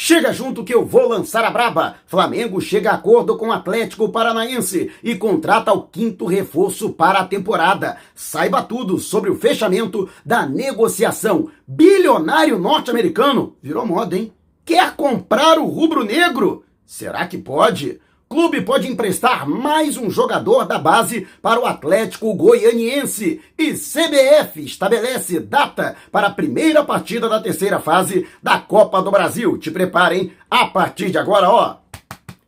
Chega junto que eu vou lançar a braba. Flamengo chega a acordo com Atlético Paranaense e contrata o quinto reforço para a temporada. Saiba tudo sobre o fechamento da negociação. Bilionário norte-americano virou moda, hein? Quer comprar o rubro-negro? Será que pode? Clube pode emprestar mais um jogador da base para o Atlético Goianiense e CBF estabelece data para a primeira partida da terceira fase da Copa do Brasil. Te preparem a partir de agora, ó.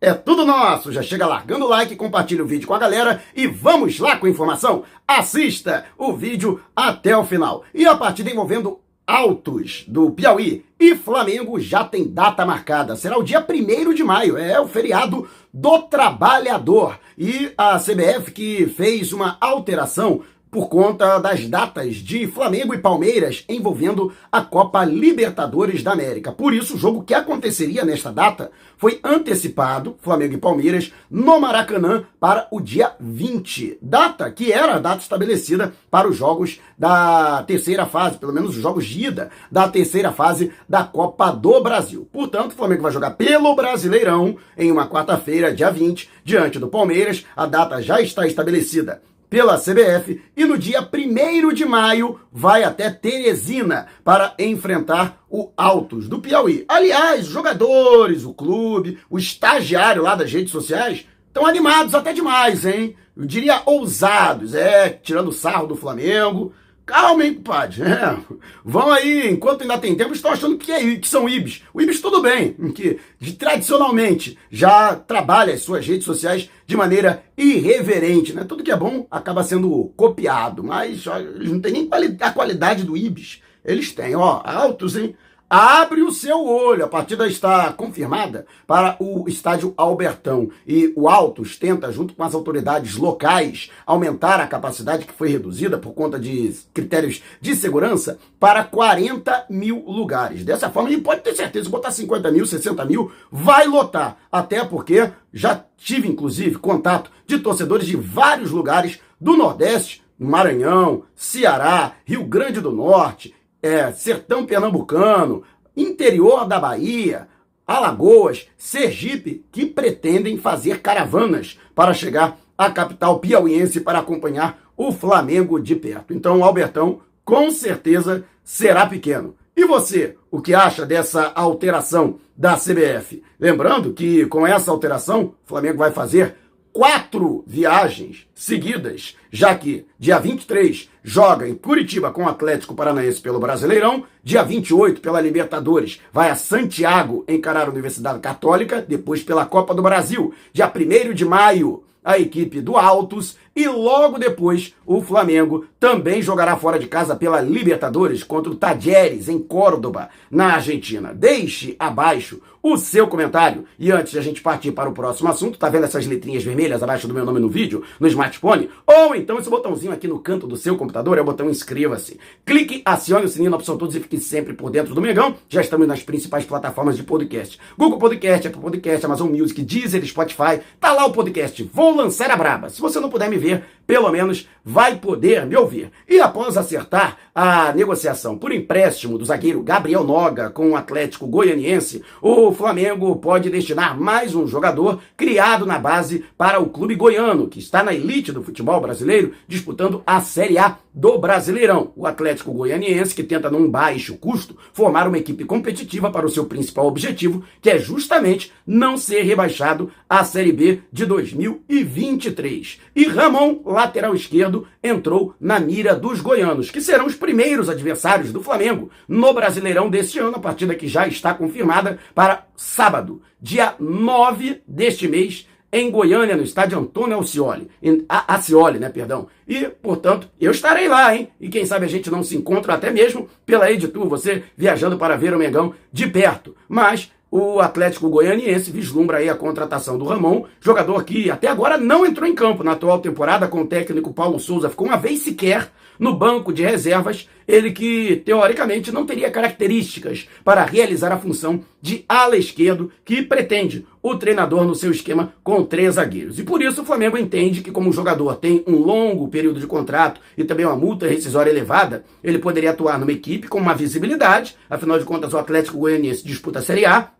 É tudo nosso. Já chega largando o like, compartilha o vídeo com a galera e vamos lá com a informação. Assista o vídeo até o final. E a partida envolvendo Altos do Piauí e Flamengo já tem data marcada. Será o dia 1 de maio, é o feriado do trabalhador. E a CBF que fez uma alteração por conta das datas de Flamengo e Palmeiras envolvendo a Copa Libertadores da América. Por isso, o jogo que aconteceria nesta data foi antecipado, Flamengo e Palmeiras, no Maracanã para o dia 20. Data que era a data estabelecida para os jogos da terceira fase, pelo menos os jogos de ida da terceira fase da Copa do Brasil. Portanto, o Flamengo vai jogar pelo Brasileirão em uma quarta-feira, dia 20, diante do Palmeiras. A data já está estabelecida pela CBF e no dia 1 de maio vai até Teresina para enfrentar o Altos do Piauí. Aliás, os jogadores, o clube, o estagiário lá das redes sociais estão animados até demais, hein? Eu diria ousados, é, tirando sarro do Flamengo. Calma, hein, compadre. É. Vão aí, enquanto ainda tem tempo, estão achando que, é, que são IBs. O IBs tudo bem, que tradicionalmente já trabalha as suas redes sociais de maneira irreverente, né? Tudo que é bom acaba sendo copiado, mas ó, eles não têm nem a qualidade do IBs. Eles têm, ó, altos, hein? Abre o seu olho, a partida está confirmada para o estádio Albertão e o Altos tenta, junto com as autoridades locais, aumentar a capacidade que foi reduzida por conta de critérios de segurança para 40 mil lugares. Dessa forma, ele pode ter certeza, botar 50 mil, 60 mil, vai lotar. Até porque já tive, inclusive, contato de torcedores de vários lugares do Nordeste, Maranhão, Ceará, Rio Grande do Norte, é, sertão pernambucano, interior da Bahia, Alagoas, Sergipe, que pretendem fazer caravanas para chegar à capital piauiense para acompanhar o Flamengo de perto. Então, o Albertão com certeza será pequeno. E você, o que acha dessa alteração da CBF? Lembrando que com essa alteração, o Flamengo vai fazer quatro viagens seguidas, já que dia 23 joga em Curitiba com o Atlético Paranaense pelo Brasileirão, dia 28 pela Libertadores vai a Santiago encarar a Universidade Católica, depois pela Copa do Brasil, dia 1 de maio a equipe do Altos e logo depois o Flamengo também jogará fora de casa pela Libertadores contra o Tajeres em Córdoba, na Argentina. Deixe abaixo o seu comentário. E antes de a gente partir para o próximo assunto, tá vendo essas letrinhas vermelhas abaixo do meu nome no vídeo, no smartphone? Ou então esse botãozinho aqui no canto do seu computador é o botão inscreva-se. Clique, acione o sininho na opção todos e fique sempre por dentro do Mengão. Já estamos nas principais plataformas de podcast. Google Podcast, Apple Podcast, Amazon Music, Deezer, Spotify. Tá lá o podcast. Vou lançar a braba. Se você não puder me ver, escrever pelo menos vai poder me ouvir. E após acertar a negociação por empréstimo do zagueiro Gabriel Noga com o Atlético Goianiense, o Flamengo pode destinar mais um jogador criado na base para o clube goiano, que está na elite do futebol brasileiro, disputando a Série A do Brasileirão. O Atlético Goianiense, que tenta num baixo custo formar uma equipe competitiva para o seu principal objetivo, que é justamente não ser rebaixado à Série B de 2023. E Ramon, lateral esquerdo, entrou na mira dos goianos, que serão os primeiros adversários do Flamengo no Brasileirão deste ano, a partida que já está confirmada para sábado, dia 9 deste mês, em Goiânia, no estádio Antônio Alcioli, Acioli, né, perdão. E, portanto, eu estarei lá, hein? E quem sabe a gente não se encontra até mesmo pela Editur, você viajando para ver o Mengão de perto. Mas o Atlético Goianiense vislumbra aí a contratação do Ramon, jogador que até agora não entrou em campo na atual temporada com o técnico Paulo Souza, ficou uma vez sequer no banco de reservas, ele que teoricamente não teria características para realizar a função de ala esquerdo que pretende o treinador no seu esquema com três zagueiros. E por isso o Flamengo entende que como o jogador tem um longo período de contrato e também uma multa rescisória elevada, ele poderia atuar numa equipe com uma visibilidade, afinal de contas o Atlético Goianiense disputa a Série A,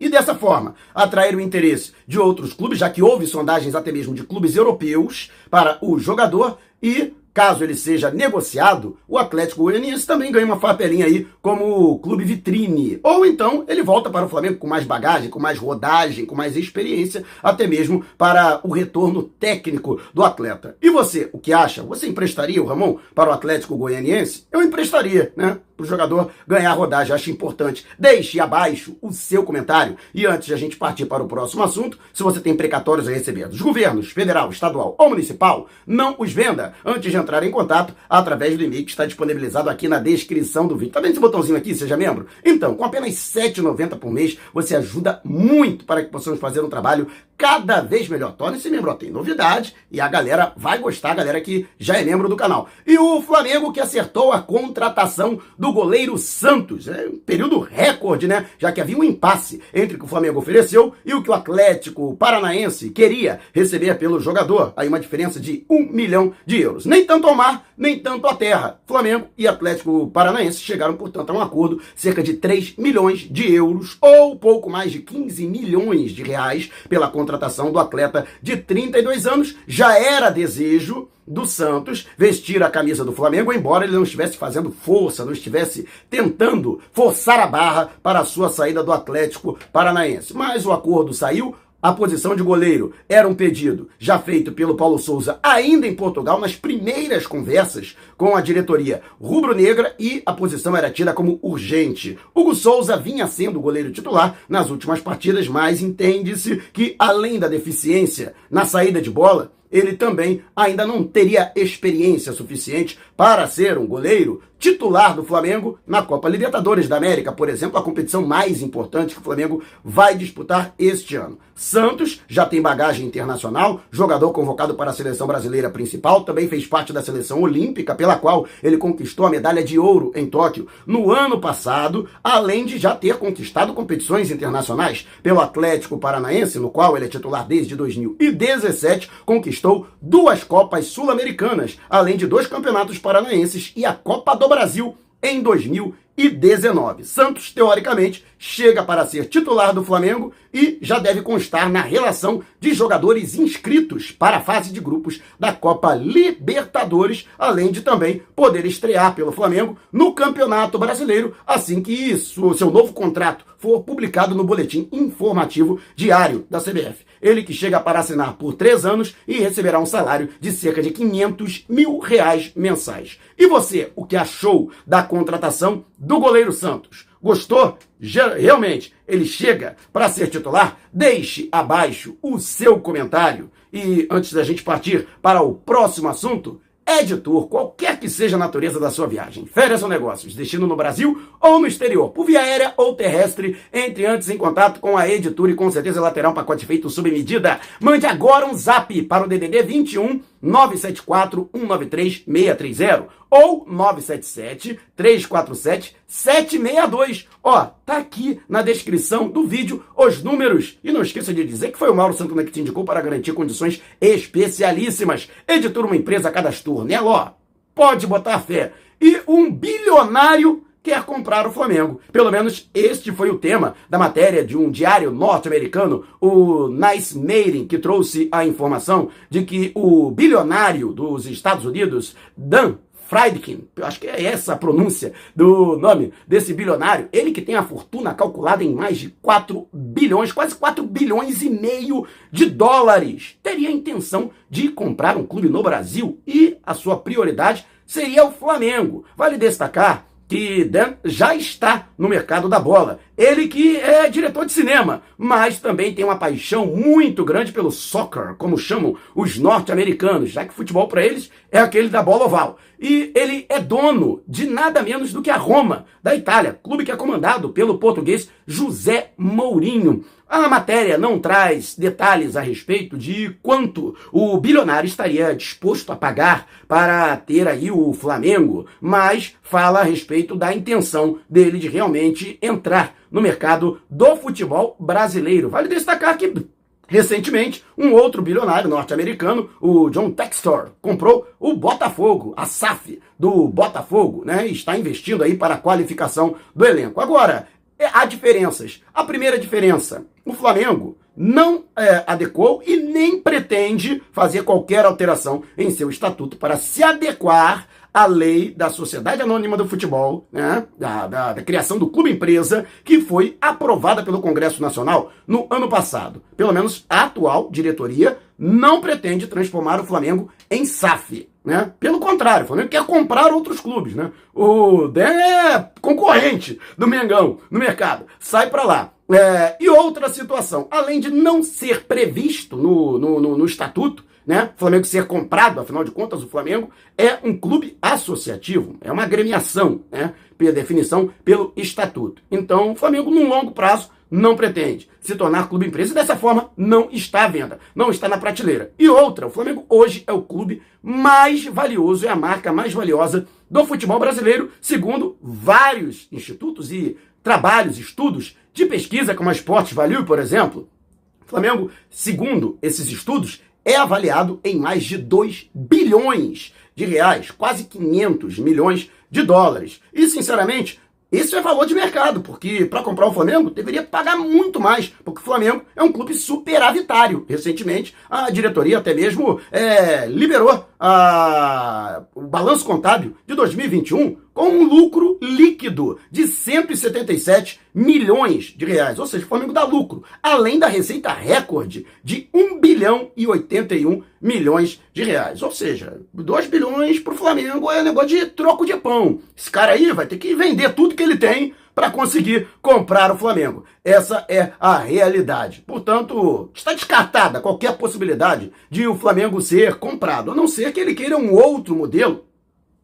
e dessa forma atrair o interesse de outros clubes, já que houve sondagens até mesmo de clubes europeus para o jogador e Caso ele seja negociado, o Atlético Goianiense também ganha uma papelinha aí como clube vitrine. Ou então ele volta para o Flamengo com mais bagagem, com mais rodagem, com mais experiência, até mesmo para o retorno técnico do atleta. E você, o que acha? Você emprestaria o Ramon para o Atlético Goianiense? Eu emprestaria, né? para o jogador ganhar rodagem. Acho importante. Deixe abaixo o seu comentário. E antes de a gente partir para o próximo assunto, se você tem precatórios a receber dos governos federal, estadual ou municipal, não os venda antes de entrar em contato através do e-mail que está disponibilizado aqui na descrição do vídeo. Tá vendo esse botãozinho aqui? Seja membro? Então, com apenas R$ 7,90 por mês, você ajuda muito para que possamos fazer um trabalho cada vez melhor. Torne-se membro, tem novidade e a galera vai gostar, a galera que já é membro do canal. E o Flamengo que acertou a contratação do goleiro Santos. É um período recorde, né? Já que havia um impasse entre o que o Flamengo ofereceu e o que o Atlético Paranaense queria receber pelo jogador. Aí uma diferença de um milhão de euros. Nem tanto ao mar, nem tanto à terra. Flamengo e Atlético Paranaense chegaram, portanto, a um acordo cerca de 3 milhões de euros ou pouco mais de 15 milhões de reais pela contratação contratação do atleta de 32 anos. Já era desejo do Santos vestir a camisa do Flamengo, embora ele não estivesse fazendo força, não estivesse tentando forçar a barra para a sua saída do Atlético Paranaense. Mas o acordo saiu, a posição de goleiro era um pedido já feito pelo Paulo Souza ainda em Portugal, nas primeiras conversas com a diretoria rubro-negra e a posição era tida como urgente. Hugo Souza vinha sendo goleiro titular nas últimas partidas, mas entende-se que além da deficiência na saída de bola, ele também ainda não teria experiência suficiente para ser um goleiro titular do Flamengo na Copa Libertadores da América, por exemplo, a competição mais importante que o Flamengo vai disputar este ano. Santos já tem bagagem internacional, jogador convocado para a seleção brasileira principal, também fez parte da seleção olímpica, pela qual ele conquistou a medalha de ouro em Tóquio no ano passado, além de já ter conquistado competições internacionais pelo Atlético Paranaense, no qual ele é titular desde 2017, conquistou duas Copas Sul-Americanas, além de dois campeonatos paranaenses e a Copa do Brasil em 2019. Santos, teoricamente, chega para ser titular do Flamengo e já deve constar na relação de jogadores inscritos para a fase de grupos da Copa Libertadores, além de também poder estrear pelo Flamengo no Campeonato Brasileiro assim que isso, seu novo contrato for publicado no boletim informativo diário da CBF. Ele que chega para assinar por três anos e receberá um salário de cerca de 500 mil reais mensais. E você, o que achou da contratação do goleiro Santos? Gostou? Realmente, ele chega para ser titular? Deixe abaixo o seu comentário. E antes da gente partir para o próximo assunto, Editor, qualquer que seja a natureza da sua viagem, férias ou negócios, destino no Brasil ou no exterior, por via aérea ou terrestre, entre antes em contato com a Editor e com certeza ela terá um pacote feito sob medida. Mande agora um zap para o DDD 21 974 193 630 ou 977 347 762. Ó, tá aqui na descrição do vídeo os números. E não esqueça de dizer que foi o Mauro Santana que te indicou para garantir condições especialíssimas. Editor uma empresa cadastrou, né? Ó, pode botar fé. E um bilionário quer comprar o Flamengo. Pelo menos este foi o tema da matéria de um diário norte-americano, o Nice Mating, que trouxe a informação de que o bilionário dos Estados Unidos, Dan Friedkin, eu acho que é essa a pronúncia do nome desse bilionário, ele que tem a fortuna calculada em mais de 4 bilhões, quase 4 bilhões e meio de dólares, teria a intenção de comprar um clube no Brasil e a sua prioridade seria o Flamengo. Vale destacar que Dan já está no mercado da bola. Ele que é diretor de cinema, mas também tem uma paixão muito grande pelo soccer, como chamam os norte-americanos, já que futebol para eles é aquele da bola oval. E ele é dono de nada menos do que a Roma, da Itália, clube que é comandado pelo português José Mourinho. A matéria não traz detalhes a respeito de quanto o bilionário estaria disposto a pagar para ter aí o Flamengo, mas fala a respeito da intenção dele de realmente entrar no mercado do futebol brasileiro. Vale destacar que Recentemente, um outro bilionário norte-americano, o John Textor, comprou o Botafogo, a SAF do Botafogo, né? E está investindo aí para a qualificação do elenco. Agora, é, há diferenças. A primeira diferença: o Flamengo não é, adequou e nem pretende fazer qualquer alteração em seu estatuto para se adequar à lei da Sociedade Anônima do Futebol, né, da, da, da criação do clube empresa, que foi aprovada pelo Congresso Nacional no ano passado. Pelo menos a atual diretoria não pretende transformar o Flamengo em SAF. Né? Pelo contrário, o Flamengo quer comprar outros clubes. Né? O DEM é concorrente do Mengão no mercado. Sai para lá. É, e outra situação, além de não ser previsto no, no, no, no estatuto, né? O Flamengo ser comprado, afinal de contas, o Flamengo é um clube associativo, é uma agremiação, né? Pela definição, pelo estatuto. Então, o Flamengo, num longo prazo, não pretende se tornar clube empresa e dessa forma não está à venda, não está na prateleira. E outra, o Flamengo hoje é o clube mais valioso, é a marca mais valiosa do futebol brasileiro, segundo vários institutos e trabalhos, estudos de pesquisa, como a Esportes Value, por exemplo, Flamengo, segundo esses estudos, é avaliado em mais de 2 bilhões de reais, quase 500 milhões de dólares. E, sinceramente, isso é valor de mercado, porque para comprar o Flamengo deveria pagar muito mais, porque o Flamengo é um clube superavitário. Recentemente, a diretoria até mesmo é, liberou a, o balanço contábil de 2021 com um lucro líquido de 177 milhões de reais. Ou seja, o Flamengo dá lucro, além da receita recorde de 1 bilhão e 81 milhões de reais. Ou seja, 2 bilhões para o Flamengo é negócio de troco de pão. Esse cara aí vai ter que vender tudo que ele tem para conseguir comprar o Flamengo. Essa é a realidade. Portanto, está descartada qualquer possibilidade de o Flamengo ser comprado, a não ser que ele queira um outro modelo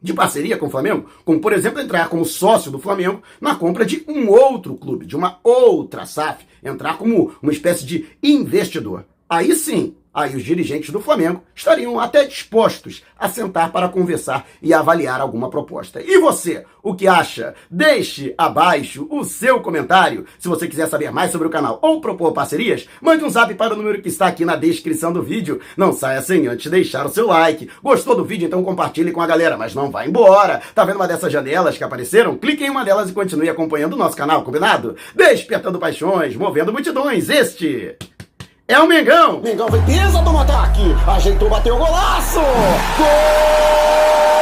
de parceria com o Flamengo, como por exemplo entrar como sócio do Flamengo na compra de um outro clube, de uma outra SAF, entrar como uma espécie de investidor. Aí sim, aí os dirigentes do Flamengo estariam até dispostos a sentar para conversar e avaliar alguma proposta. E você, o que acha? Deixe abaixo o seu comentário. Se você quiser saber mais sobre o canal ou propor parcerias, mande um zap para o número que está aqui na descrição do vídeo. Não saia sem antes deixar o seu like. Gostou do vídeo? Então compartilhe com a galera, mas não vá embora. Tá vendo uma dessas janelas que apareceram? Clique em uma delas e continue acompanhando o nosso canal, combinado? Despertando paixões, movendo multidões. Este é o Mengão. Mengão vem pisa do ataque. Ajeitou, bateu o golaço. Gol!